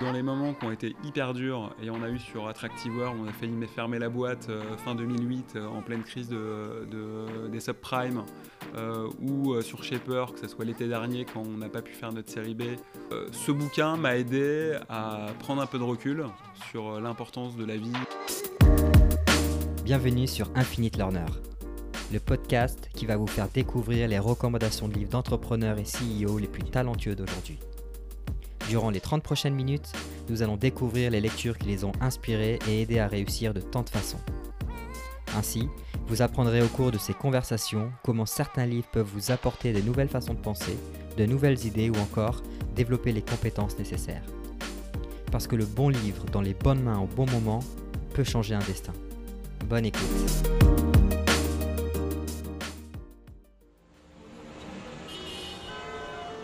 Dans les moments qui ont été hyper durs, et on a eu sur Attractive World, on a failli fermer la boîte euh, fin 2008 euh, en pleine crise de, de- des subprimes, euh, ou sur Shaper, que ce soit l'été dernier quand on n'a pas pu faire notre série B. Ce bouquin m'a aidé à prendre un peu de recul sur l'importance de la vie. Bienvenue sur Infinite Learner, le podcast qui va vous faire découvrir les recommandations de livres d'entrepreneurs et CEO les plus talentueux d'aujourd'hui. Durant les 30 prochaines minutes, nous allons découvrir les lectures qui les ont inspirés et aidés à réussir de tant de façons. Ainsi, vous apprendrez au cours de ces conversations comment certains livres peuvent vous apporter de nouvelles façons de penser, de nouvelles idées ou encore développer les compétences nécessaires. Parce que le bon livre dans les bonnes mains au bon moment peut changer un destin. Bonne écoute.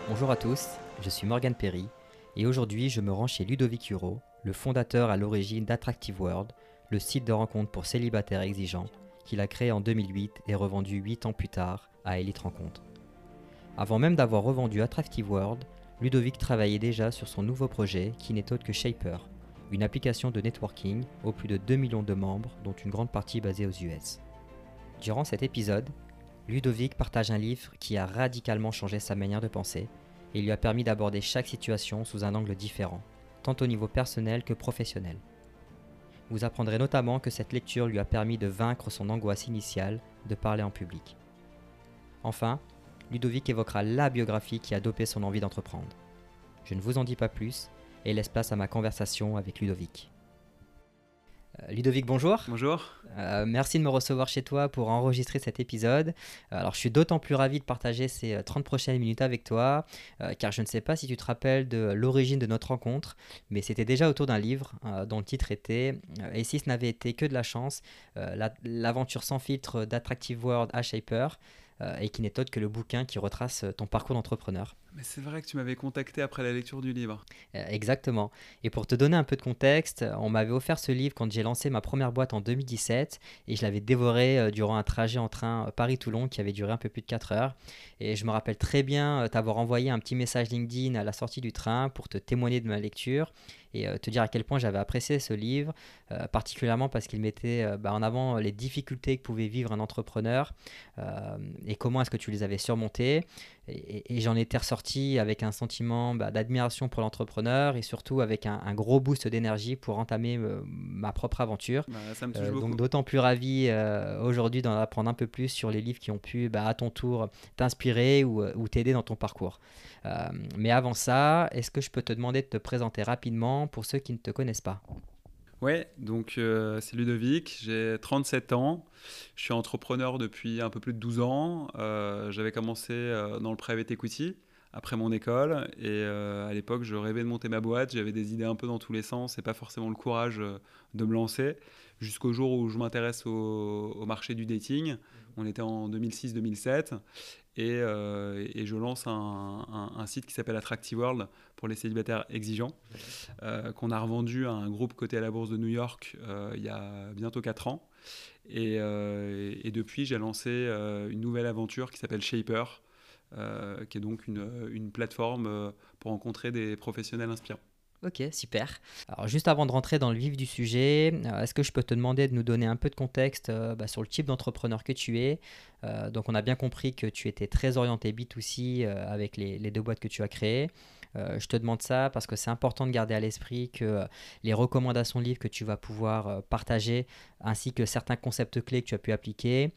Bonjour à tous, je suis Morgan Perry et aujourd'hui je me rends chez Ludovic Huro, le fondateur à l'origine d'Attractive World, le site de rencontre pour célibataires exigeants qu'il a créé en 2008 et revendu 8 ans plus tard à Elite Rencontre. Avant même d'avoir revendu Attractive World, Ludovic travaillait déjà sur son nouveau projet qui n'est autre que Shaper, une application de networking aux plus de 2 millions de membres, dont une grande partie basée aux US. Durant cet épisode, Ludovic partage un livre qui a radicalement changé sa manière de penser et lui a permis d'aborder chaque situation sous un angle différent, tant au niveau personnel que professionnel. Vous apprendrez notamment que cette lecture lui a permis de vaincre son angoisse initiale de parler en public. Enfin, Ludovic évoquera la biographie qui a dopé son envie d'entreprendre. Je ne vous en dis pas plus et laisse place à ma conversation avec Ludovic. Euh, Ludovic, bonjour. Bonjour. Euh, merci de me recevoir chez toi pour enregistrer cet épisode. Alors, je suis d'autant plus ravi de partager ces euh, 30 prochaines minutes avec toi, euh, car je ne sais pas si tu te rappelles de l'origine de notre rencontre, mais c'était déjà autour d'un livre euh, dont le titre était euh, Et si ce n'avait été que de la chance, euh, la- l'aventure sans filtre d'Attractive World à Shaper, euh, et qui n'est autre que le bouquin qui retrace euh, ton parcours d'entrepreneur. Mais c'est vrai que tu m'avais contacté après la lecture du livre. Euh, Exactement. Et pour te donner un peu de contexte, euh, on m'avait offert ce livre quand j'ai lancé ma première boîte en 2017 et je l'avais dévoré euh, durant un trajet en train euh, Paris-Toulon qui avait duré un peu plus de 4 heures. Et je me rappelle très bien euh, t'avoir envoyé un petit message LinkedIn à la sortie du train pour te témoigner de ma lecture et euh, te dire à quel point j'avais apprécié ce livre, euh, particulièrement parce qu'il mettait euh, bah, en avant les difficultés que pouvait vivre un entrepreneur et comment est-ce que tu les avais surmontées. Et, j'en étais ressorti avec un sentiment bah, d'admiration pour l'entrepreneur et surtout avec un, un gros boost d'énergie pour entamer euh, ma propre aventure. Bah, ça me touche Euh, donc d'autant plus ravi euh, aujourd'hui d'en apprendre un peu plus sur les livres qui ont pu bah, à ton tour t'inspirer ou, ou t'aider dans ton parcours. Mais avant ça, est-ce que je peux te demander de te présenter rapidement pour ceux qui ne te connaissent pas? Ouais, donc euh, c'est Ludovic, j'ai 37 ans, je suis entrepreneur depuis un peu plus de 12 ans. Euh, J'avais commencé euh, dans le private equity après mon école. Et à l'époque je rêvais de monter ma boîte, j'avais des idées un peu dans tous les sens. Et pas forcément le courage de me lancer jusqu'au jour où je m'intéresse au, marché du dating. On était en 2006-2007 et, euh, et je lance un, site qui s'appelle Attractive World pour les célibataires exigeants euh, qu'on a revendu à un groupe coté à la bourse de New York euh, il y a bientôt 4 ans. Et, depuis, j'ai lancé une nouvelle aventure qui s'appelle Shaper, qui est donc une, plateforme pour rencontrer des professionnels inspirants. Ok, super. Alors juste avant de rentrer dans le vif du sujet, euh, est-ce que je peux te demander de nous donner un peu de contexte euh, bah, sur le type d'entrepreneur que tu es? Euh, Donc on a bien compris que tu étais très orienté B2C euh, avec les, les deux boîtes que tu as créées. Je te demande ça parce que c'est important de garder à l'esprit que les recommandations livres que tu vas pouvoir partager ainsi que certains concepts clés que tu as pu appliquer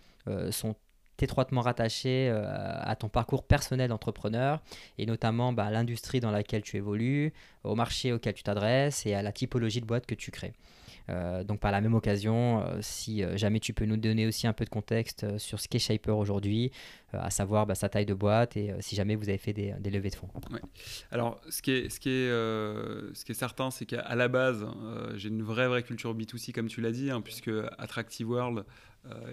sont étroitement rattachés euh, à ton parcours personnel d'entrepreneur et notamment bah, à l'industrie dans laquelle tu évolues, au marché auquel tu t'adresses et à la typologie de boîte que tu crées. Euh, donc par la même occasion, euh, si euh, jamais tu peux nous donner aussi un peu de contexte sur ce qu'est Shaper aujourd'hui, à savoir bah, sa taille de boîte et si jamais vous avez fait des, levées de fonds. Alors, ce qui est, certain, c'est qu'à la base, j'ai une vraie, vraie culture B2C, comme tu l'as dit, hein, puisque Attractive World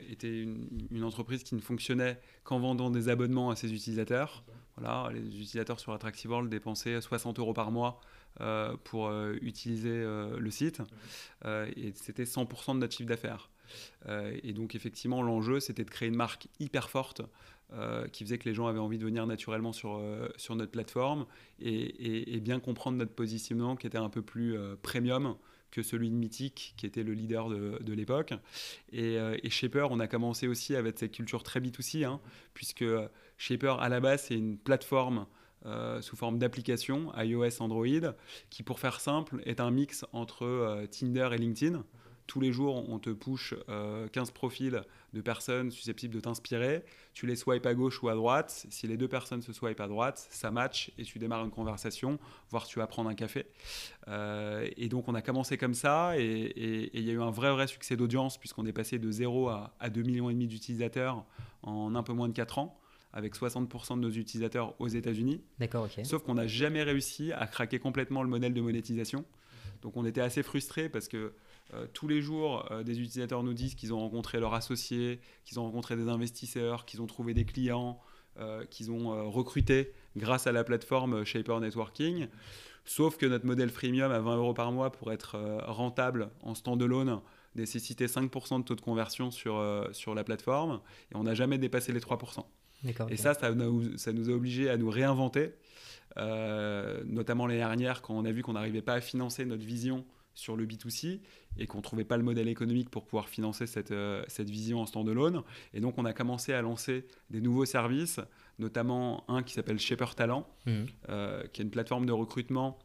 était une, une entreprise qui ne fonctionnait qu'en vendant des abonnements à ses utilisateurs. Voilà, les utilisateurs sur Attractive World dépensaient 60 euros par mois euh, pour euh, utiliser euh, le site, et c'était 100% de notre chiffre d'affaires. et donc effectivement, l'enjeu, c'était de créer une marque hyper forte qui faisait que les gens avaient envie de venir naturellement sur, sur notre plateforme et, bien comprendre notre positionnement qui était un peu plus premium que celui de Mythic, qui était le leader de, l'époque. Et, et, Shaper, on a commencé aussi avec cette culture très B2C, hein, puisque Shaper, à la base, c'est une plateforme euh, sous forme d'application iOS, Android, qui pour faire simple est un mix entre euh, Tinder et LinkedIn. Tous les jours, on te push 15 euh, profils de personnes susceptibles de t'inspirer. Tu les swipes à gauche ou à droite. Si les deux personnes se swipent à droite, ça match et tu démarres une conversation, voire tu vas prendre un café. et donc, on a commencé comme ça et il y a eu un vrai, vrai succès d'audience puisqu'on est passé de 0 à, à 2,5 millions et demi d'utilisateurs en un peu moins de 4 ans avec 60% de nos utilisateurs aux États-Unis. D'accord, ok. Sauf qu'on n'a jamais réussi à craquer complètement le modèle de monétisation. Donc on était assez frustrés parce que euh, tous les jours, euh, des utilisateurs nous disent qu'ils ont rencontré leurs associés, qu'ils ont rencontré des investisseurs, qu'ils ont trouvé des clients, euh, qu'ils ont recruté grâce à la plateforme Shaper Networking. Sauf que notre modèle freemium à 20 euros par mois pour être rentable en standalone nécessitait 5% de taux de conversion sur, sur la plateforme et on n'a jamais dépassé les 3%. Et ça, ça nous, ça nous, a obligés à nous réinventer, euh, notamment l'année dernière quand on a vu qu'on n'arrivait pas à financer notre vision sur le B2C et qu'on ne trouvait pas le modèle économique pour pouvoir financer cette, euh, cette vision en standalone. Et donc, on a commencé à lancer des nouveaux services, notamment un qui s'appelle Shaper Talent, mhm. euh, qui est une plateforme de recrutement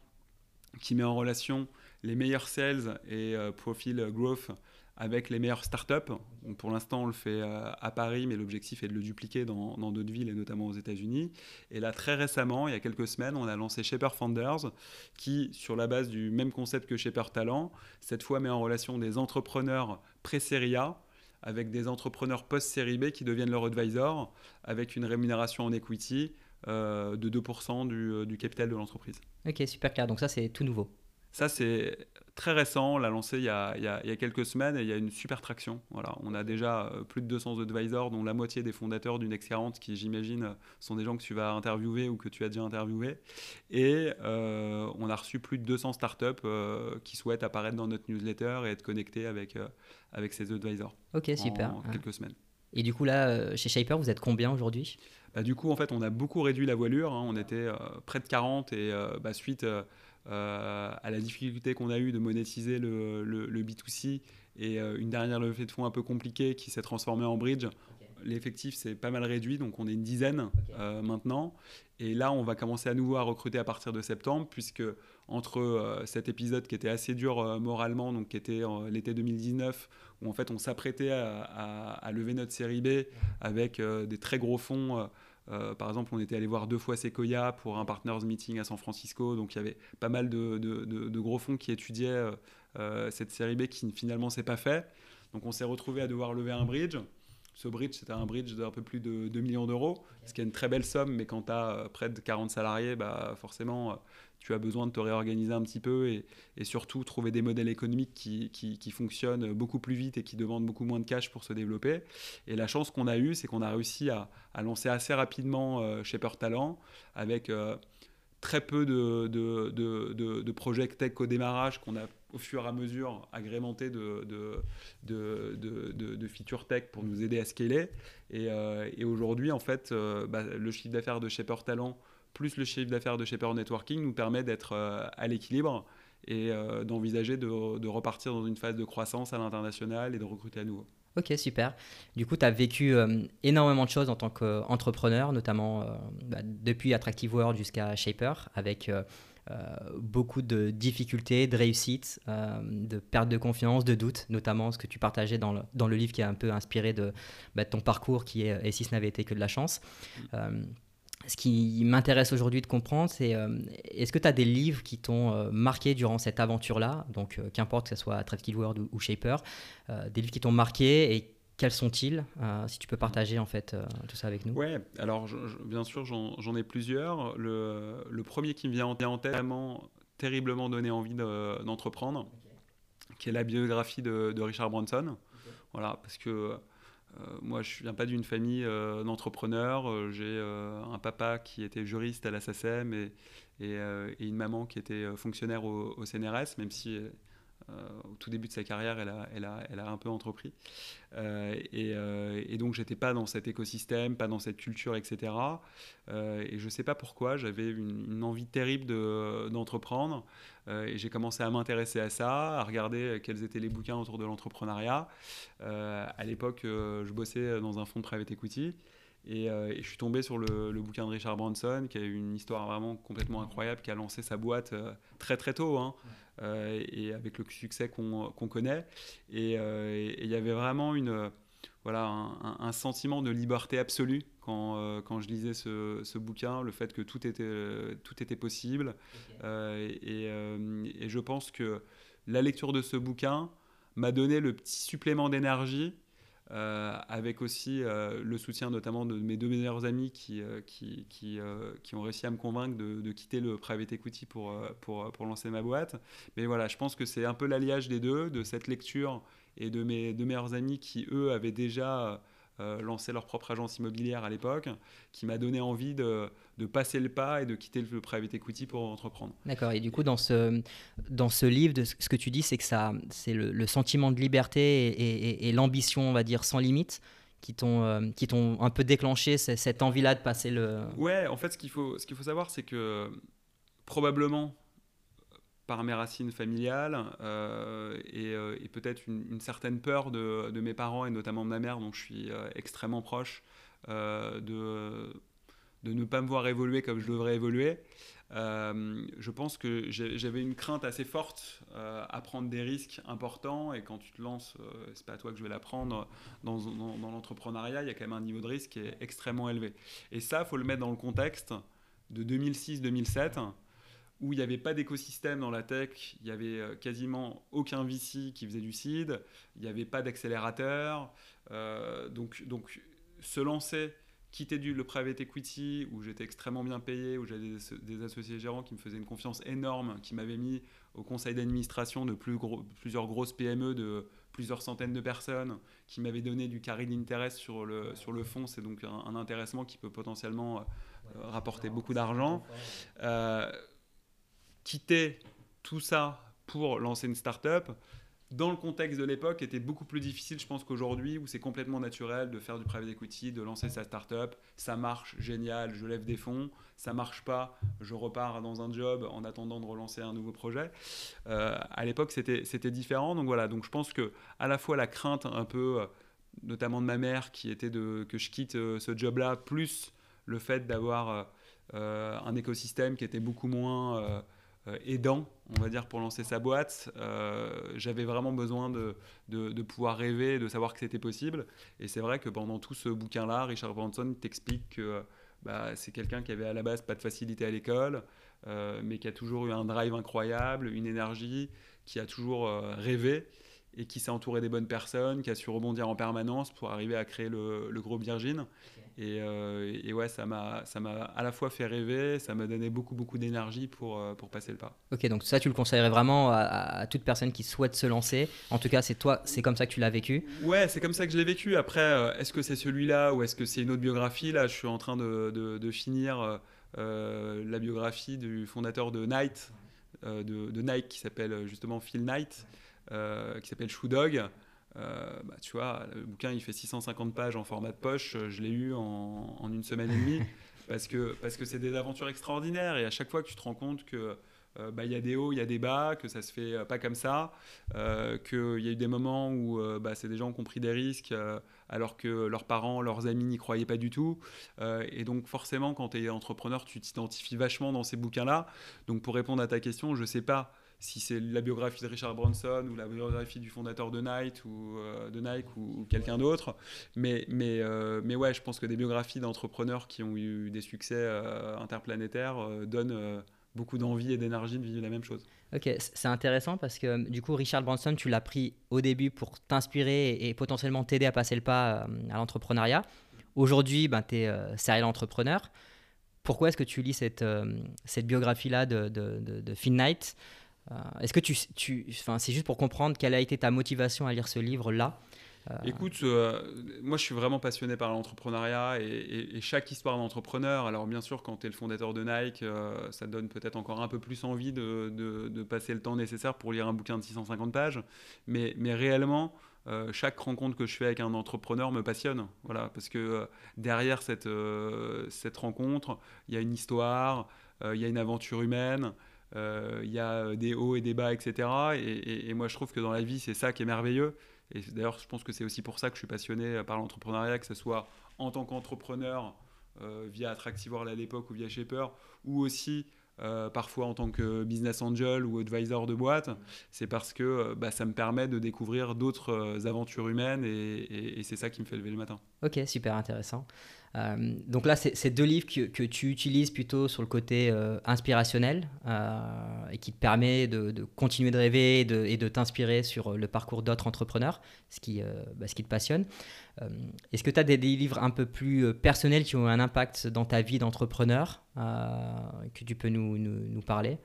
qui met en relation les meilleurs sales et profil growth avec les meilleures startups. Pour l'instant, on le fait euh, à Paris, mais l'objectif est de le dupliquer dans d'autres villes et notamment aux États-Unis. Et là, très récemment, il y a quelques semaines, on a lancé Shaper Founders, qui, sur la base du même concept que Shaper Talent, cette fois met en relation des entrepreneurs pré-série A avec des entrepreneurs post-série B qui deviennent leur advisor avec une rémunération en equity euh, de 2% du, euh, du capital de l'entreprise. Ok, super clair. Donc ça, c'est tout nouveau. Ça, c'est très récent. On l'a lancé il y, a, il, y a, quelques semaines et il y a une super traction. Voilà. On a déjà euh, plus de 200 advisors, dont la moitié des fondateurs d'une X40 qui, j'imagine, sont des gens que tu vas interviewer ou que tu as déjà interviewé. Et euh, on a reçu plus de 200 startups euh, qui souhaitent apparaître dans notre newsletter et être connectés avec, avec ces advisors. Ok, super. En quelques semaines. Et du coup, là, chez Shaper, vous êtes combien aujourd'hui? Bah, Du coup, en fait, on a beaucoup réduit la voilure. Hein. On était près de 40 et bah, suite euh, à la difficulté qu'on a eu de monétiser le, le, B2C et euh, une dernière levée de fonds un peu compliquée qui s'est transformée en bridge. L'effectif s'est pas mal réduit, donc on est une dizaine euh, maintenant. Et là, on va commencer à nouveau à recruter à partir de septembre, puisque entre cet épisode qui était assez dur moralement, donc qui était l'été 2019, où en fait on s'apprêtait à, à, lever notre série B avec des très gros fonds euh, par exemple, on était allé voir deux fois Sequoia pour un partners meeting à San Francisco, donc il y avait pas mal de, gros fonds qui étudiaient euh, euh, cette série B qui finalement s'est pas fait. Donc on s'est retrouvé à devoir lever un bridge. Ce bridge, c'était un bridge d'un peu plus de 2 millions d'euros, ce qui est une très belle somme, mais quand tu as près de 40 salariés, bah forcément, tu as besoin de te réorganiser un petit peu et, surtout trouver des modèles économiques qui, fonctionnent beaucoup plus vite et qui demandent beaucoup moins de cash pour se développer. Et la chance qu'on a eue, c'est qu'on a réussi à, lancer assez rapidement euh, Shaper Talent avec euh, très peu de, projets tech au démarrage qu'on a au fur et à mesure agrémenté de, features tech pour nous aider à scaler. Et, euh, aujourd'hui, en fait, euh, bah, le chiffre d'affaires de Shaper Talent plus le chiffre d'affaires de Shaper Networking nous permet d'être euh, à l'équilibre et euh, d'envisager de, repartir dans une phase de croissance à l'international et de recruter à nouveau. Ok, super. Du coup, tu as vécu euh, énormément de choses en tant qu'entrepreneur, notamment bah, depuis Attractive World jusqu'à Shaper, avec beaucoup de difficultés, de réussites, de perte de confiance, de doutes, notamment ce que tu partageais dans le, dans le livre qui est un peu inspiré de, bah, ton parcours qui est Et si ce n'avait été que de la chance. Mm ce qui m'intéresse aujourd'hui de comprendre, c'est euh, est-ce que tu as des livres qui t'ont euh, marqué durant cette aventure-là? Donc, euh, qu'importe que ce soit Attractive World ou, Shaper, des livres qui t'ont marqué et quels sont-ils? Si tu peux partager en fait tout ça avec nous. Ouais, alors bien sûr, j'en ai plusieurs. Le, premier qui me vient en tête, vraiment terriblement donné envie d'entreprendre, qui est la biographie de, Richard Branson. Voilà, parce que moi, je viens pas d'une famille euh, d'entrepreneurs. Euh, j'ai un papa qui était juriste à la SACEM et, une maman qui était fonctionnaire au, CNRS, même si au tout début de sa carrière, elle a, elle a, elle a un peu entrepris. et, et, donc, j'étais pas dans cet écosystème, pas dans cette culture, etc. et je sais pas pourquoi, j'avais une, envie terrible d'entreprendre. et j'ai commencé à m'intéresser à ça, à regarder quels étaient les bouquins autour de l'entrepreneuriat. à l'époque, je bossais dans un fonds de private equity. Euh, et, je suis tombé sur le, bouquin de Richard Branson, qui a une histoire vraiment complètement incroyable, qui a lancé sa boîte euh, très très tôt, hein, euh, et avec le succès qu'on connaît. Et il y avait vraiment une, voilà, un, sentiment de liberté absolue quand, quand je lisais ce, bouquin, le fait que tout était, tout était possible. et, et, je pense que la lecture de ce bouquin m'a donné le petit supplément d'énergie euh, avec aussi euh, le soutien notamment de mes deux meilleurs amis qui, euh, qui, qui, qui, ont réussi à me convaincre de, de, quitter le private equity pour, pour, pour, lancer ma boîte. Mais voilà, je pense que c'est un peu l'alliage des deux, de cette lecture et de mes deux meilleurs amis qui, eux, avaient déjà euh, lancer leur propre agence immobilière à l'époque, qui m'a donné envie de, de, passer le pas et de quitter le private equity pour entreprendre. D'accord. Et du coup, dans ce, dans ce livre, de ce que tu dis, c'est que ça, c'est le, sentiment de liberté et, et, l'ambition, on va dire, sans limite qui t'ont euh, qui t'ont un peu déclenché cette envie-là de passer le. Ouais, en fait, ce qu'il faut ce qu'il faut savoir, c'est que probablement par mes racines familiales euh, euh, et, peut-être une, certaine peur de, mes parents et notamment de ma mère, dont je suis extrêmement proche, de, de ne pas me voir évoluer comme je devrais évoluer. je pense que j'avais une crainte assez forte à prendre des risques importants et quand tu te lances, c'est pas à toi que je vais l'apprendre, dans, dans, l'entrepreneuriat, il y a quand même un niveau de risque qui est extrêmement élevé. Et ça, il faut le mettre dans le contexte de 2006-2007 où il n'y avait pas d'écosystème dans la tech, il n'y avait euh, quasiment aucun VC qui faisait du seed, il n'y avait pas d'accélérateur. Euh, donc, donc, se lancer, quitter du, le private equity, où j'étais extrêmement bien payé, où j'avais des, associés gérants qui me faisaient une confiance énorme, qui m'avaient mis au conseil d'administration de plusieurs grosses PME de plusieurs centaines de personnes, qui m'avaient donné du carry d'intérêt sur le, sur fonds. C'est donc un, intéressement qui peut potentiellement euh, rapporter beaucoup d'argent quitter tout ça pour lancer une start-up, dans le contexte de l'époque, était beaucoup plus difficile, je pense, qu'aujourd'hui, où c'est complètement naturel de faire du private equity, de lancer sa start-up. Ça marche, génial, je lève des fonds. Ça marche pas, je repars dans un job en attendant de relancer un nouveau projet. Euh, à l'époque, c'était différent. Donc voilà, donc je pense que à la fois la crainte un peu, euh, notamment de ma mère, qui était de, que je quitte euh, ce job-là, plus le fait d'avoir un écosystème qui était beaucoup moins euh, aidant, on va dire, pour lancer sa boîte. Euh, j'avais vraiment besoin de, de, pouvoir rêver, de savoir que c'était possible. Et c'est vrai que pendant tout ce bouquin-là, Richard Branson t'explique que bah, c'est quelqu'un qui avait à la base pas de facilité à l'école, euh, mais qui a toujours eu un drive incroyable, une énergie, qui a toujours rêvé et qui s'est entouré des bonnes personnes, qui a su rebondir en permanence pour arriver à créer le, le groupe Virgin. Euh, et, ouais, ça m'a, ça m'a à la fois fait rêver, ça m'a donné beaucoup, beaucoup d'énergie pour, euh, pour passer le pas. Ok, donc ça, tu le conseillerais vraiment à, toute personne qui souhaite se lancer. En tout cas, c'est toi, c'est comme ça que tu l'as vécu. Ouais, c'est comme ça que je l'ai vécu. Après, euh, est-ce que c'est celui-là ou est-ce que c'est une autre biographie? Là, je suis en train de, de, finir la biographie du fondateur de Nike, de, de, Nike, qui s'appelle justement Phil Knight, qui s'appelle Shoe Dog. Euh, bah, tu vois, le bouquin il fait 650 pages en format de poche, je l'ai eu en, une semaine et demie parce que parce que c'est des aventures extraordinaires et à chaque fois que tu te rends compte que euh, bah, il y a des hauts, il y a des bas, que ça se fait euh, pas comme ça, qu'il y a eu des moments où bah, c'est des gens qui ont pris des risques alors que leurs parents, leurs amis n'y croyaient pas du tout. et donc forcément, quand tu es entrepreneur, tu t'identifies vachement dans ces bouquins-là. Donc pour répondre à ta question, je sais pas si c'est la biographie de Richard Branson ou la biographie du fondateur de Nike ou, euh, de Nike ou, quelqu'un d'autre. Mais, mais, euh, mais ouais, je pense que des biographies d'entrepreneurs qui ont eu des succès euh, interplanétaires donnent beaucoup d'envie et d'énergie de vivre la même chose. Ok, c'est intéressant parce que du coup, Richard Branson, tu l'as pris au début pour t'inspirer et, potentiellement t'aider à passer le pas à l'entrepreneuriat. Aujourd'hui, ben, tu es serial entrepreneur. Pourquoi est-ce que tu lis cette, cette biographie-là de, de, de, de Phil Knight? Est-ce que tu, tu c'est juste pour comprendre quelle a été ta motivation à lire ce livre-là Écoute, moi je suis vraiment passionné par l'entrepreneuriat et, chaque histoire d'entrepreneur, alors bien sûr quand tu es le fondateur de Nike, ça donne peut-être encore un peu plus envie de, passer le temps nécessaire pour lire un bouquin de 650 pages, mais, mais réellement, euh, chaque rencontre que je fais avec un entrepreneur me passionne. Voilà, parce que euh, derrière cette, euh, cette rencontre, il y a une histoire, il y a une aventure humaine, il y a des hauts et des bas, etc. Et, moi, je trouve que dans la vie, c'est ça qui est merveilleux. Et d'ailleurs, je pense que c'est aussi pour ça que je suis passionné par l'entrepreneuriat, que ce soit en tant qu'entrepreneur via Attractive World à l'époque ou via Shaper, ou aussi euh, parfois en tant que business angel ou advisor de boîte, c'est parce que euh, bah, ça me permet de découvrir d'autres euh, aventures humaines et, c'est ça qui me fait lever le matin. Ok, super intéressant. Donc là, c'est deux livres que, tu utilises plutôt sur le côté inspirationnel et qui te permet de, continuer de rêver et de, t'inspirer sur le parcours d'autres entrepreneurs, ce qui, bah, ce qui te passionne. Euh, est-ce que tu as des, livres un peu plus euh, personnels qui ont un impact dans ta vie d'entrepreneur euh, que tu peux nous, nous, parler?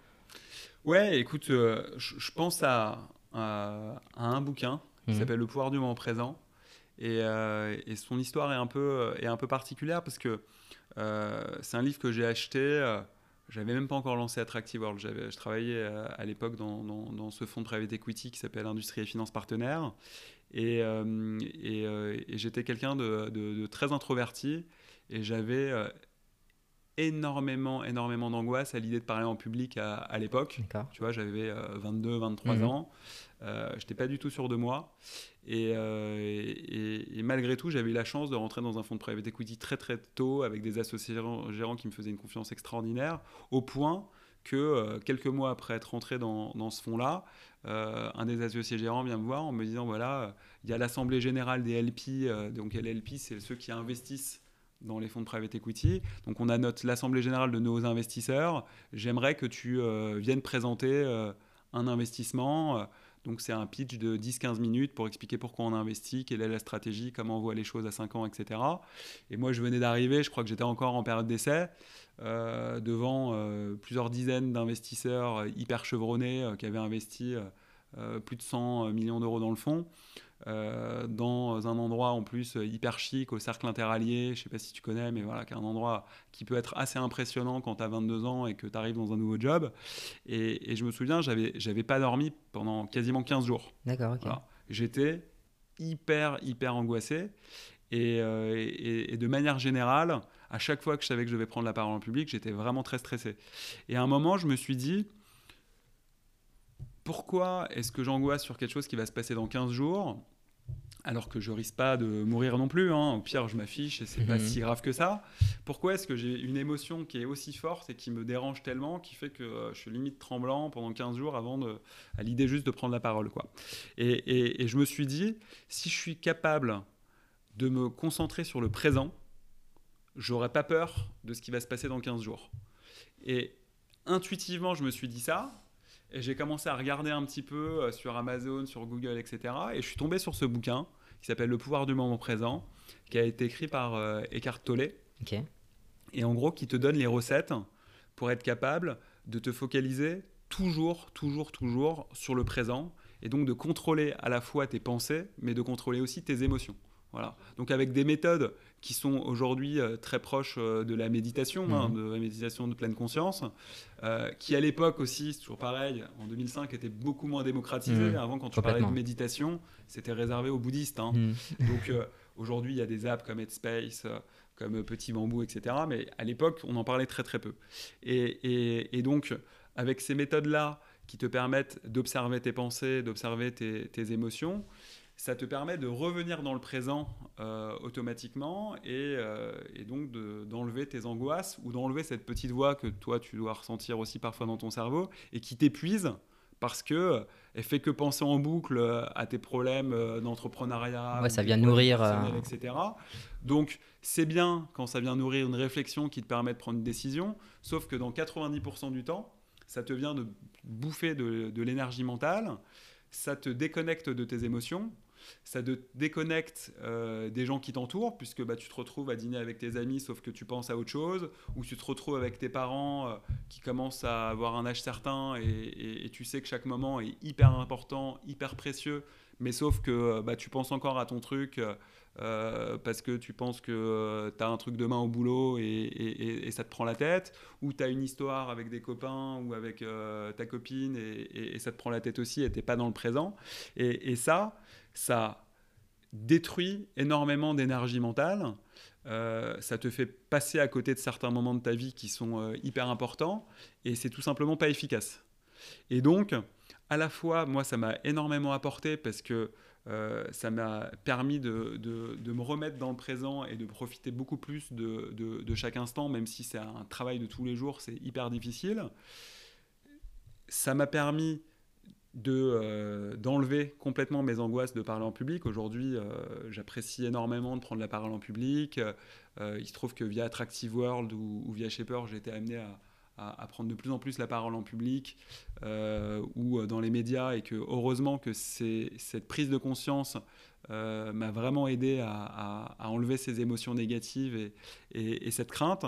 Ouais, écoute, je, pense à, un bouquin qui mhm. s'appelle Le pouvoir du moment présent. Et, son histoire est un peu, est un peu particulière parce que c'est un livre que j'ai acheté. j'avais même pas encore lancé Attractive World. Je travaillais à l'époque dans, dans, ce fonds de private equity qui s'appelle Industrie et Finance Partenaires. Euh, euh, et, j'étais quelqu'un de, très introverti et j'avais euh, énormément, énormément d'angoisse à l'idée de parler en public à, l'époque. Tu vois, j'avais 22, 23 mhm. ans. Euh, je n'étais pas du tout sûr de moi. Et, et, malgré tout, j'avais eu la chance de rentrer dans un fonds de private equity très très tôt avec des associés gérants qui me faisaient une confiance extraordinaire, au point que quelques mois après être rentré dans, dans ce fonds-là, euh, un des associés gérants vient me voir en me disant voilà, il y a l'assemblée générale des LP, euh, donc les LP, c'est ceux qui investissent dans les fonds de private equity. Donc on a notre l'assemblée générale de nos investisseurs. J'aimerais que tu euh, viennes présenter un investissement. Donc c'est un pitch de 10-15 minutes pour expliquer pourquoi on investit, quelle est la stratégie, comment on voit les choses à 5 ans, etc. Et moi je venais d'arriver, je crois que j'étais encore en période d'essai, devant plusieurs dizaines d'investisseurs hyper chevronnés qui avaient investi euh, plus de 100 euh, millions d'euros dans le fond, euh, dans un endroit en plus hyper chic, au Cercle Interallié, je ne sais pas si tu connais, mais voilà, qui est un endroit qui peut être assez impressionnant quand tu as 22 ans et que tu arrives dans un nouveau job. Et, je me souviens, j'avais, j'avais pas dormi pendant quasiment 15 jours. D'accord, ok. J'étais hyper, hyper angoissé. Et, et, de manière générale, à chaque fois que je savais que je devais prendre la parole en public, j'étais vraiment très stressé. Et à un moment, je me suis dit, pourquoi est-ce que j'angoisse sur quelque chose qui va se passer dans 15 jours alors que je risque pas de mourir non plus, hein. au pire je m'affiche et c'est pas mhm. si grave que ça. Pourquoi est-ce que j'ai une émotion qui est aussi forte et qui me dérange tellement, qui fait que euh, je suis limite tremblant pendant 15 jours avant de, à l'idée juste de prendre la parole quoi. Et, et, je me suis dit, si je suis capable de me concentrer sur le présent, j'aurais pas peur de ce qui va se passer dans 15 jours. Et intuitivement je me suis dit ça, et j'ai commencé à regarder un petit peu euh, sur Amazon, sur Google, etc. Et je suis tombé sur ce bouquin qui s'appelle Le pouvoir du moment présent, qui a été écrit par euh, Eckhart Tolle. Et en gros, qui te donne les recettes pour être capable de te focaliser toujours, toujours, toujours sur le présent. Et donc de contrôler à la fois tes pensées, mais de contrôler aussi tes émotions. Voilà. Donc avec des méthodes qui sont aujourd'hui euh, très proches euh, de la méditation, hein, mhm. de la méditation de pleine conscience, euh, qui à l'époque aussi, c'est toujours pareil, en 2005 était beaucoup moins démocratisé. Mhm. Avant, quand tu parlais de méditation, c'était réservé aux bouddhistes. Hein. Mhm. Donc aujourd'hui, il y a des apps comme Headspace, comme Petit Bambou, etc. Mais à l'époque, on en parlait très très peu. Et, donc, avec ces méthodes-là qui te permettent d'observer tes pensées, d'observer tes, tes émotions, ça te permet de revenir dans le présent euh, automatiquement et, euh, et donc d'enlever tes angoisses ou d'enlever cette petite voix que toi tu dois ressentir aussi parfois dans ton cerveau et qui t'épuise parce que euh, elle fait que penser en boucle à tes problèmes d'entrepreneuriat, ouais, ça vient nourrir, etc. Donc c'est bien quand ça vient nourrir une réflexion qui te permet de prendre une décision, sauf que dans 90% du temps, ça te vient de bouffer de, de l'énergie mentale, ça te déconnecte de tes émotions ça te déconnecte euh, des gens qui t'entourent, puisque bah, tu te retrouves à dîner avec tes amis, sauf que tu penses à autre chose, ou tu te retrouves avec tes parents euh, qui commencent à avoir un âge certain, et, tu sais que chaque moment est hyper important, hyper précieux, mais sauf que euh, bah, tu penses encore à ton truc. parce que tu penses que tu as un truc demain au boulot et, ça te prend la tête, ou tu as une histoire avec des copains ou avec ta copine et, ça te prend la tête aussi et tu pas dans le présent. Et, ça, ça détruit énormément d'énergie mentale. Euh, ça te fait passer à côté de certains moments de ta vie qui sont euh, hyper importants et c'est tout simplement pas efficace. Et donc, à la fois, moi, ça m'a énormément apporté parce que euh, ça m'a permis de, me remettre dans le présent et de profiter beaucoup plus de chaque instant, même si c'est un travail de tous les jours, c'est hyper difficile. Ça m'a permis de euh, d'enlever complètement mes angoisses de parler en public. Aujourd'hui, euh, j'apprécie énormément de prendre la parole en public. Euh, il se trouve que via Attractive World ou, via Shaper, j'ai été amené à, à, prendre de plus en plus la parole en public ou dans les médias et que heureusement que cette prise de conscience m'a vraiment aidé à, à, enlever ces émotions négatives et, et, cette crainte.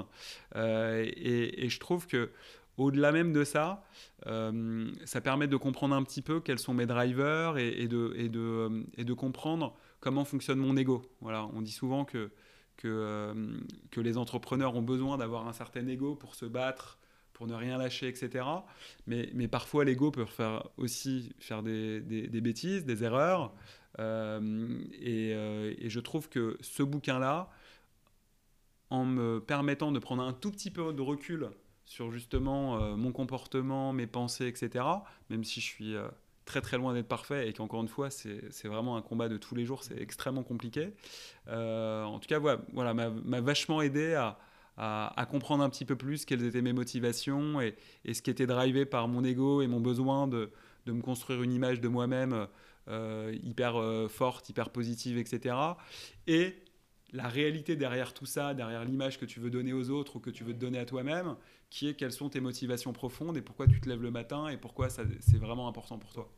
et, je trouve que au-delà même de ça, euh, ça permet de comprendre un petit peu quels sont mes drivers et, euh, de, comprendre comment fonctionne mon ego. Voilà, on dit souvent euh, que les entrepreneurs ont besoin d'avoir un certain ego pour se battre, pour ne rien lâcher, etc. Mais, parfois, l'ego peut faire aussi faire des, bêtises, des erreurs. et, je trouve que ce bouquin-là, en me permettant de prendre un tout petit peu de recul sur justement euh, mon comportement, mes pensées, etc. Même si je suis euh, très très loin d'être parfait et qu'encore une fois, c'est vraiment un combat de tous les jours, c'est extrêmement compliqué. Euh, en tout cas, voilà, m'a vachement aidé à, à, comprendre un petit peu plus quelles étaient mes motivations et, et, ce qui était drivé par mon ego et mon besoin de, de me construire une image de moi-même hyper forte, hyper positive, etc. Et la réalité derrière tout ça, derrière l'image que tu veux donner aux autres ou que tu veux te donner à toi-même, qui est quelles sont tes motivations profondes et pourquoi tu te lèves le matin et pourquoi c'est vraiment important pour toi.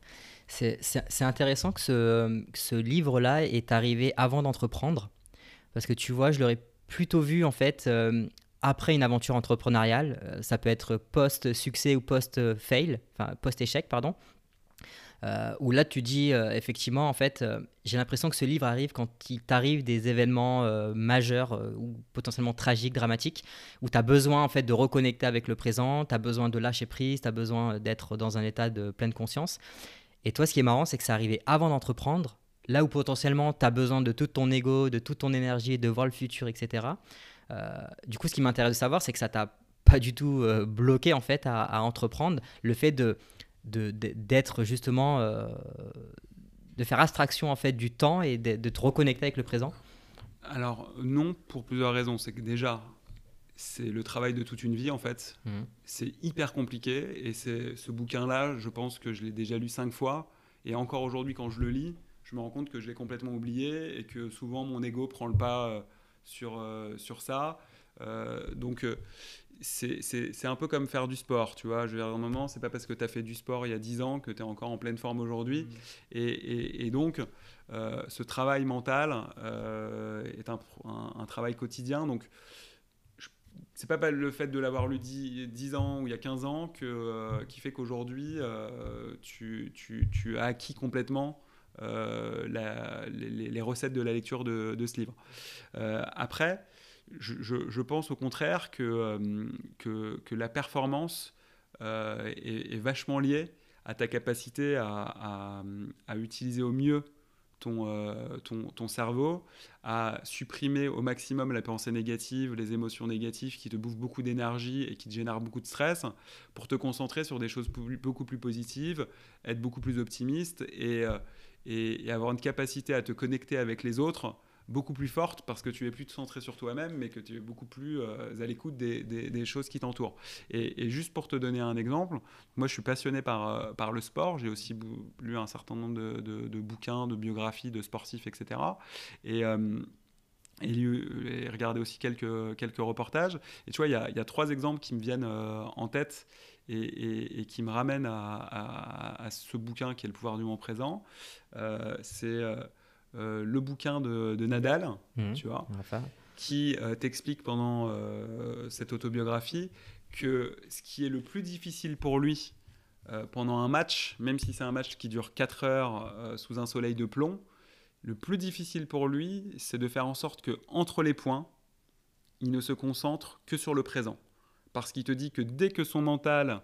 C'est intéressant que ce, ce livre-là est arrivé avant d'entreprendre, parce que tu vois, je l'aurais plutôt vu en fait euh, après une aventure entrepreneuriale. Euh, ça peut être post-succès ou post-fail, enfin post-échec, pardon. Euh, où là tu dis euh, effectivement en fait euh, j'ai l'impression que ce livre arrive quand il t'arrive des événements majeurs ou potentiellement tragiques, dramatiques, où tu as besoin en fait de reconnecter avec le présent, tu as besoin de lâcher prise, tu as besoin d'être dans un état de pleine conscience. Et toi ce qui est marrant c'est que ça arrivé avant d'entreprendre, là où potentiellement tu as besoin de tout ton ego, de toute ton énergie, de voir le futur, etc. du coup ce qui m'intéresse de savoir c'est que ça t'a pas du tout bloqué en fait à entreprendre, le fait de d'être justement euh, de faire abstraction en fait du temps et de, te reconnecter avec le présent Alors non, pour plusieurs raisons. C'est que déjà, c'est le travail de toute une vie en fait. Mmh. C'est hyper compliqué et c'est ce bouquin-là, je pense que je l'ai déjà lu cinq fois et encore aujourd'hui quand je le lis, je me rends compte que je l'ai complètement oublié et que souvent mon ego prend le pas euh, sur, euh, sur ça. donc c'est un peu comme faire du sport, tu vois. Je veux dire, à un moment, c'est pas parce que tu as fait du sport il y a 10 ans que tu es encore en pleine forme aujourd'hui. Mmh. Et, et, donc, euh, ce travail mental euh, est un, un, travail quotidien. Donc, c'est pas le fait de l'avoir lu 10, 10, ans ou il y a 15 ans que, euh, qui fait qu'aujourd'hui, tu, tu, tu, as acquis complètement la, les, les, recettes de la lecture de, de ce livre. après, je, pense au contraire que, euh, que, la performance euh, est, vachement liée à ta capacité à, utiliser au mieux ton, euh, ton, ton, cerveau, à supprimer au maximum la pensée négative, les émotions négatives qui te bouffent beaucoup d'énergie et qui te génèrent beaucoup de stress, pour te concentrer sur des choses beaucoup plus positives, être beaucoup plus optimiste et, et avoir une capacité à te connecter avec les autres beaucoup plus forte parce que tu es plus centré sur toi-même, mais que tu es beaucoup plus euh, à l'écoute des, choses qui t'entourent. Et, juste pour te donner un exemple, moi je suis passionné par, euh, le sport, j'ai aussi lu un certain nombre de, bouquins, de biographies de sportifs, etc. Et euh, et, regarder aussi quelques, reportages. Et tu vois, il y a, trois exemples qui me viennent en tête et, qui me ramènent à, à, ce bouquin qui est Le pouvoir du moment présent. c'est le bouquin de, Nadal, Mhm. tu vois, qui euh, t'explique pendant euh, cette autobiographie que ce qui est le plus difficile pour lui euh, pendant un match, même si c'est un match qui dure 4 heures euh, sous un soleil de plomb, le plus difficile pour lui, c'est de faire en sorte que entre les points, il ne se concentre que sur le présent. Parce qu'il te dit que dès que son mental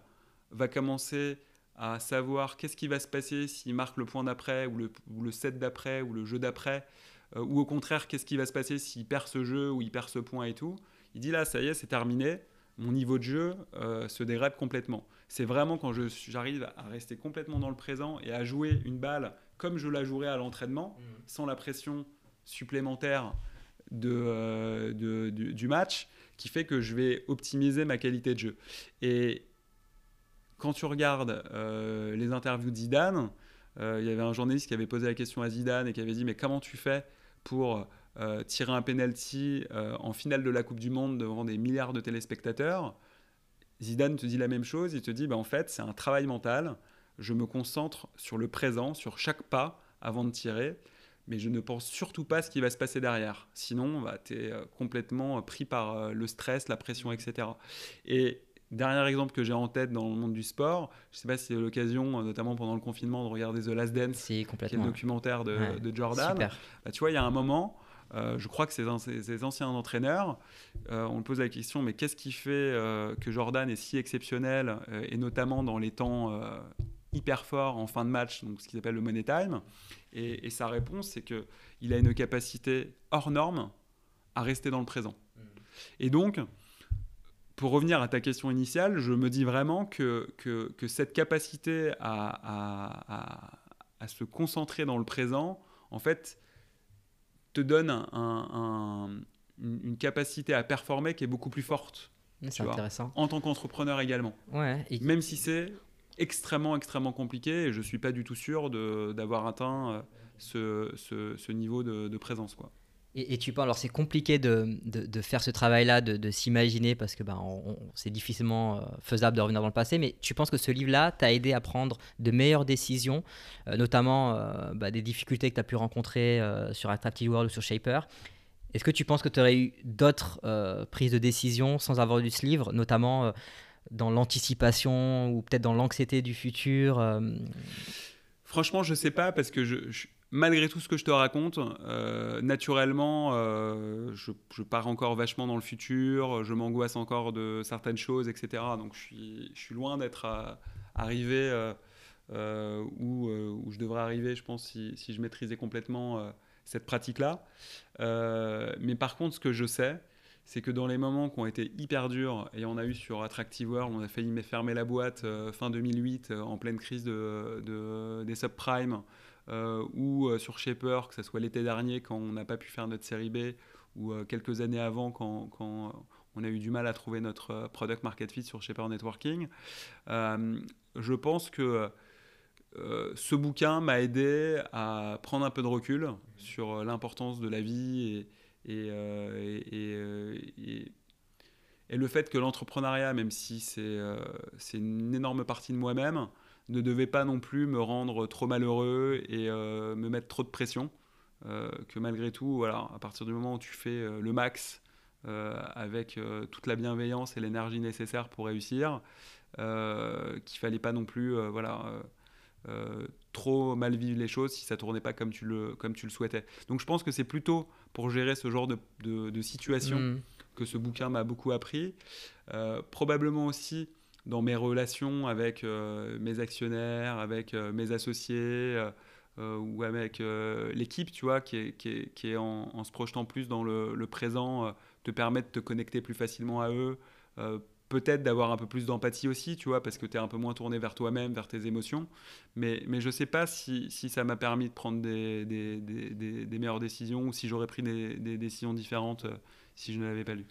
va commencer à savoir qu'est-ce qui va se passer s'il marque le point d'après, ou le, ou le set d'après, ou le jeu d'après, euh, ou au contraire, qu'est-ce qui va se passer s'il perd ce jeu ou il perd ce point et tout. Il dit là, ça y est, c'est terminé. Mon niveau de jeu euh, se dégrade complètement. C'est vraiment quand j'arrive à rester complètement dans le présent et à jouer une balle comme je la jouerais à l'entraînement, sans la pression supplémentaire de, euh, de- du, du match, qui fait que je vais optimiser ma qualité de jeu. Et quand tu regardes euh, les interviews de Zidane, euh, il y avait un journaliste qui avait posé la question à Zidane et qui avait dit mais comment tu fais pour euh, tirer un penalty en finale de la Coupe du Monde devant des milliards de téléspectateurs? Zidane te dit la même chose, il te dit bah, en fait c'est un travail mental, je me concentre sur le présent, sur chaque pas avant de tirer, mais je ne pense surtout pas à ce qui va se passer derrière. Sinon, bah, tu es complètement pris par le stress, la pression, etc. Et dernier exemple que j'ai en tête dans le monde du sport, je sais pas si c'est l'occasion, euh, notamment pendant le confinement, de regarder The Last Dance, Si, qui est le documentaire de, Ouais. de Jordan. Super. Bah, tu vois, il y a un moment, euh, je crois que ces, ces- ces anciens entraîneurs, euh, on me pose la question, mais qu'est-ce qui fait euh, que Jordan est si exceptionnel, euh, et notamment dans les temps euh, hyper forts en fin de match, donc ce qu'ils appellent le money time? Et, et sa réponse, c'est que il a une capacité hors norme à rester dans le présent. Et donc, pour revenir à ta question initiale, je me dis vraiment que, que, que cette capacité à, à- se concentrer dans le présent, en fait, te donne un- un- une, capacité à performer qui est beaucoup plus forte, C'est vois. intéressant. en tant qu'entrepreneur également. Ouais. Et, Même si c'est extrêmement, extrêmement compliqué, et je ne suis pas du tout sûr d'avoir atteint euh, ce, ce- ce niveau de, de présence. Quoi. Et, tu penses, alors c'est compliqué de, de, faire ce travail-là, de, de s'imaginer, parce que ben, c'est difficilement euh, faisable de revenir dans le passé, mais tu penses que ce livre-là t'a aidé à prendre de meilleures décisions, euh, notamment euh, bah, des difficultés que tu as pu rencontrer sur Attractive World ou sur Shaper. Est-ce que tu penses que tu aurais eu d'autres prises de décision sans avoir lu ce livre, notamment dans l'anticipation ou peut-être dans l'anxiété du futur Franchement, je sais pas, parce que je- malgré tout ce que je te raconte, euh, naturellement, euh, je, pars encore vachement dans le futur, je m'angoisse encore de certaines choses, etc. Donc je suis, loin d'être à- arrivé euh, euh, où, euh, je devrais arriver, je pense, si, je maîtrisais complètement euh, cette pratique-là. Euh, mais par contre, ce que je sais, c'est que dans les moments qui ont été hyper durs, et on a eu sur Attractive World, on a failli me fermer la boîte euh, fin 2008, euh, en pleine crise de, de- des subprimes, euh, ou euh, sur Shaper, que ce soit l'été dernier quand on n'a pas pu faire notre série B, ou euh, quelques années avant quand, euh, on a eu du mal à trouver notre euh, product market fit sur Shaper Networking. Euh, je pense que euh, ce bouquin m'a aidé à prendre un peu de recul sur euh, l'importance de la vie et, euh, euh, le fait que l'entrepreneuriat, même si euh, c'est une énorme partie de moi-même, ne devait pas non plus me rendre trop malheureux et euh, me mettre trop de pression. Euh, que malgré tout, voilà, à partir du moment où tu fais euh, le max avec toute la bienveillance et l'énergie nécessaire pour réussir, euh, qu'il fallait pas non plus, voilà. trop mal vivre les choses si ça tournait pas comme tu le, comme tu le souhaitais. Donc je pense que c'est plutôt pour gérer ce genre de, de, de situation hmm, que ce bouquin m'a beaucoup appris. Probablement aussi dans mes relations avec euh, mes actionnaires, avec euh, mes associés euh, ou avec l'équipe, tu vois, qui est, qui est, qui est en, en se projetant plus dans le, le présent, te permet de te connecter plus facilement à eux. Peut-être d'avoir un peu plus d'empathie aussi, tu vois, parce que tu es un peu moins tourné vers toi-même, vers tes émotions. Mais, mais je sais pas si, si ça m'a permis de prendre des, des, meilleures décisions ou si j'aurais pris des, décisions différentes euh, si je ne l'avais pas lu.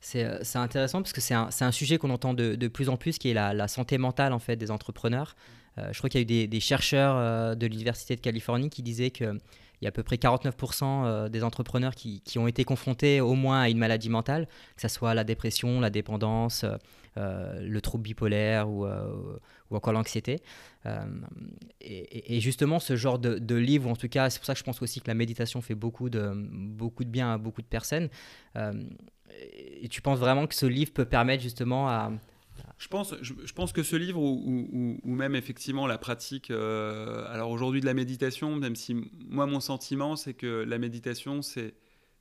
C'est euh, c'est intéressant parce que c'est un, un sujet qu'on entend de, de plus en plus, qui est la, santé mentale en fait des entrepreneurs. Euh, je crois qu'il y a eu des, chercheurs de l'université de Californie qui disaient qu'il il y a à peu près 49% des entrepreneurs qui, qui, ont été confrontés au moins à une maladie mentale, que ce soit la dépression, la dépendance, le trouble bipolaire ou, ou encore l'anxiété. Et, justement, ce genre de, livre, en tout cas, c'est pour ça que je pense aussi que la méditation fait beaucoup de, beaucoup de bien à beaucoup de personnes. et tu penses vraiment que ce livre peut permettre justement à, je pense, je, pense que ce livre, ou, même effectivement la pratique, euh, alors aujourd'hui de la méditation, même si moi mon sentiment c'est que la méditation c'est,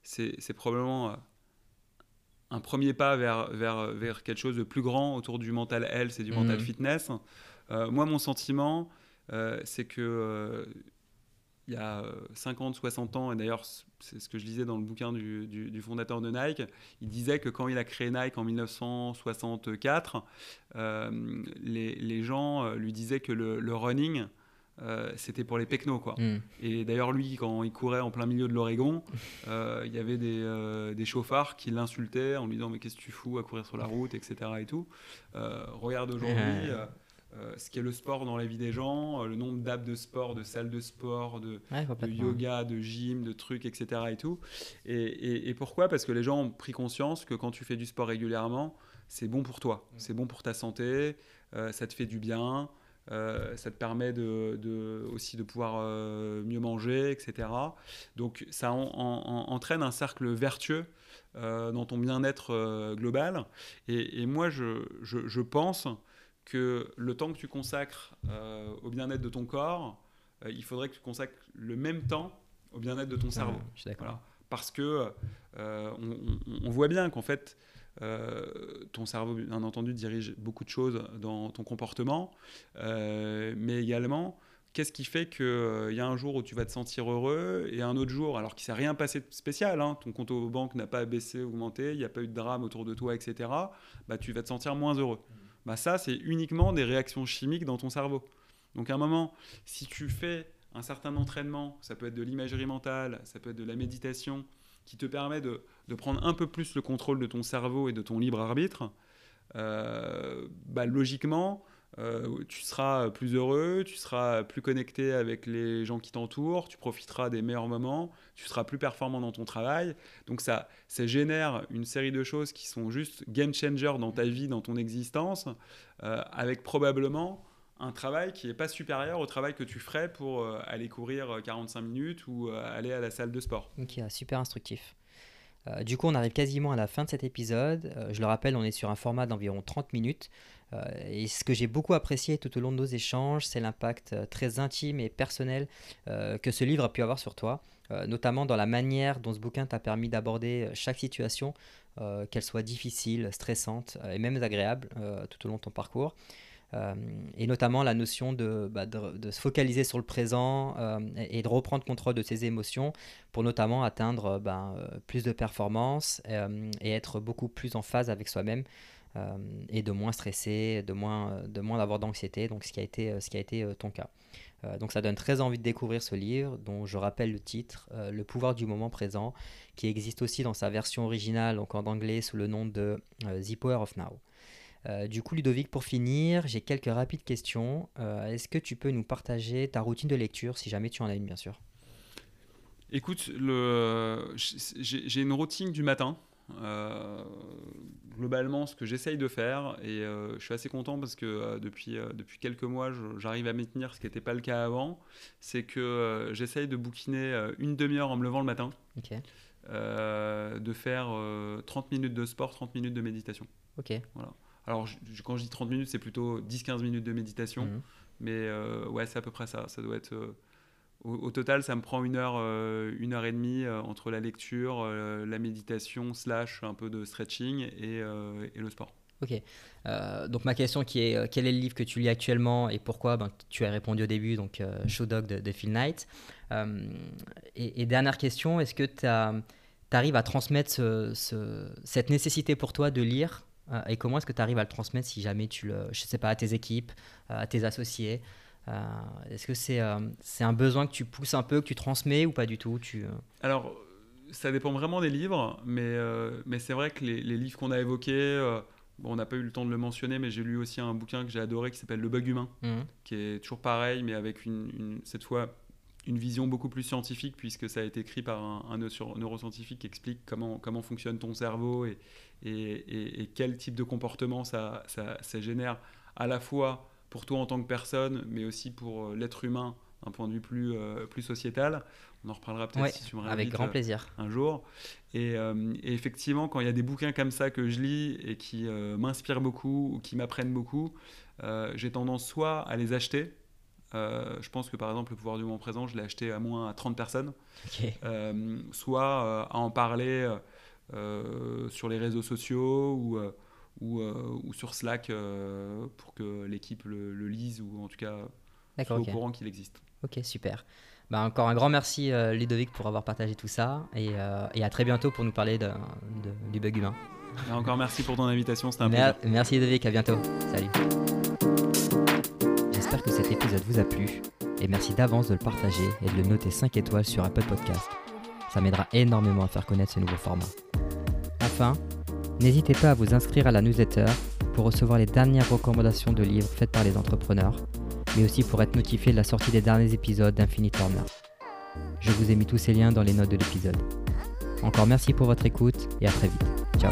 c'est, probablement euh, un premier pas vers, vers, vers quelque chose de plus grand autour du mental health et du mental mmh. fitness. Euh, moi mon sentiment c'est que il y a 50, 60 ans, et d'ailleurs c'est ce que je lisais dans le bouquin du, fondateur de Nike, il disait que quand il a créé Nike en 1964, euh, les, gens euh, lui disaient que le, running, euh, c'était pour les pecnos. Quoi. Hmm. Et d'ailleurs, lui, quand il courait en plein milieu de l'Oregon, il y avait des, des chauffards qui l'insultaient en lui disant Mais qu'est-ce que tu fous à courir sur la route, etc. Et tout. regarde aujourd'hui. Euh, ce qui est le sport dans la vie des gens, euh, le nombre d'apps de sport, de salles de sport, de, yoga, de gym, de trucs, etc. Et, tout. Et, pourquoi? Parce que les gens ont pris conscience que quand tu fais du sport régulièrement, c'est bon pour toi, mm. c'est bon pour ta santé, euh, ça te fait du bien, ça te permet de, aussi de pouvoir mieux manger, etc. Donc ça entraîne un cercle vertueux dans ton bien-être global. Et, moi, je, je pense que le temps que tu consacres euh, au bien-être de ton corps, euh, il faudrait que tu consacres le même temps au bien-être de ton cerveau. Parce que euh, on, voit bien qu'en fait, ton cerveau, bien entendu, dirige beaucoup de choses dans ton comportement, mais également, qu'est-ce qui fait qu'il y a un jour où tu vas te sentir heureux et un autre jour, alors qu'il ne s'est rien passé de spécial, hein, ton compte aux banques n'a pas baissé, augmenté, il n'y a pas eu de drame autour de toi, etc., bah, tu vas te sentir moins heureux bah ça, c'est uniquement des réactions chimiques dans ton cerveau. Donc à un moment, si tu fais un certain entraînement, ça peut être de l'imagerie mentale, ça peut être de la méditation, qui te permet de, prendre un peu plus le contrôle de ton cerveau et de ton libre arbitre, euh, bah logiquement, euh, tu seras plus heureux, tu seras plus connecté avec les gens qui t'entourent, tu profiteras des meilleurs moments, tu seras plus performant dans ton travail. Donc ça, ça génère une série de choses qui sont juste game changer dans ta vie, dans ton existence, euh, avec probablement un travail qui n'est pas supérieur au travail que tu ferais pour euh, aller courir 45 minutes ou aller à la salle de sport. Ok, super instructif. du coup, on arrive quasiment à la fin de cet épisode. je le rappelle, on est sur un format d'environ 30 minutes. Euh, et ce que j'ai beaucoup apprécié tout au long de nos échanges, c'est l'impact euh, très intime et personnel euh, que ce livre a pu avoir sur toi, notamment dans la manière dont ce bouquin t'a permis d'aborder chaque situation, qu'elle soit difficile, stressante et même agréable tout au long de ton parcours. et notamment la notion de, bah, de, se focaliser sur le présent et, de reprendre contrôle de ses émotions pour notamment atteindre bah, plus de performance et être beaucoup plus en phase avec soi-même euh, et de moins stresser, de moins, de moins d'avoir d'anxiété, donc ce qui a été, ce qui a été euh, ton cas. Euh, donc ça donne très envie de découvrir ce livre, dont je rappelle le titre, Le pouvoir du moment présent, qui existe aussi dans sa version originale, donc en anglais sous le nom de The Power of Now. du coup, Ludovic, pour finir, j'ai quelques rapides questions. Est-ce que tu peux nous partager ta routine de lecture, si jamais tu en as une, bien sûr? Écoute, j'ai une routine du matin. Euh, globalement, ce que j'essaye de faire, et euh, je suis assez content parce que euh, depuis, depuis quelques mois, j'arrive à maintenir ce qui n'était pas le cas avant, c'est que j'essaye de bouquiner une demi-heure en me levant le matin, de faire 30 minutes de sport, 30 minutes de méditation. Ok. Voilà. Alors, quand je dis 30 minutes, c'est plutôt 10-15 minutes de méditation, mhm. mais ouais, c'est à peu près ça. Ça doit être au, total, ça me prend une heure, euh, une heure et demie euh, entre la lecture, euh, la méditation, slash un peu de stretching et, le sport. Ok. donc ma question qui est quel est le livre que tu lis actuellement et pourquoi? Ben, Tu as répondu au début, donc Show Dog de, Phil Knight. Et, dernière question, est-ce que tu arrives à transmettre ce, cette nécessité pour toi de lire? Et comment est-ce que tu arrives à le transmettre si jamais tu le, je sais pas, à tes équipes, à tes associés? Est-ce que c'est euh, c'est un besoin que tu pousses un peu, que tu transmets ou pas du tout? Tu, euh Alors, ça dépend vraiment des livres, mais, mais c'est vrai que les, les livres qu'on a évoqués, bon, on n'a pas eu le temps de le mentionner, mais j'ai lu aussi un bouquin que j'ai adoré qui s'appelle Le bug humain, mmh. qui est toujours pareil, mais avec une, cette fois une vision beaucoup plus scientifique, puisque ça a été écrit par un, neuroscientifique qui explique comment, comment fonctionne ton cerveau et, et, quel type de comportement ça, ça, génère à la fois pour toi en tant que personne, mais aussi pour euh, l'être humain d'un point de vue plus, euh, plus sociétal. On en reparlera peut-être si tu me avec grand plaisir. un jour. Et, et, effectivement, quand il y a des bouquins comme ça que je lis et qui m'inspirent beaucoup ou qui m'apprennent beaucoup, j'ai tendance soit à les acheter, euh, je pense que par exemple, le pouvoir du moment présent, je l'ai acheté à moins à 30 personnes. Euh, soit euh, à en parler sur les réseaux sociaux ou, ou, ou sur Slack pour que l'équipe le, lise ou en tout cas soit au courant qu'il existe. Ok, super. Bah, encore un grand merci Ludovic pour avoir partagé tout ça et, et à très bientôt pour nous parler de, du bug humain. encore merci pour ton invitation, c'était un plaisir. Merci Ludovic, à bientôt. Salut que cet épisode vous a plu et merci d'avance de le partager et de le noter 5 étoiles sur Apple Podcast. Ça m'aidera énormément à faire connaître ce nouveau format. Enfin, n'hésitez pas à vous inscrire à la newsletter pour recevoir les dernières recommandations de livres faites par les entrepreneurs, mais aussi pour être notifié de la sortie des derniers épisodes d'Infinite Corner. Je vous ai mis tous ces liens dans les notes de l'épisode. Encore merci pour votre écoute et à très vite. Ciao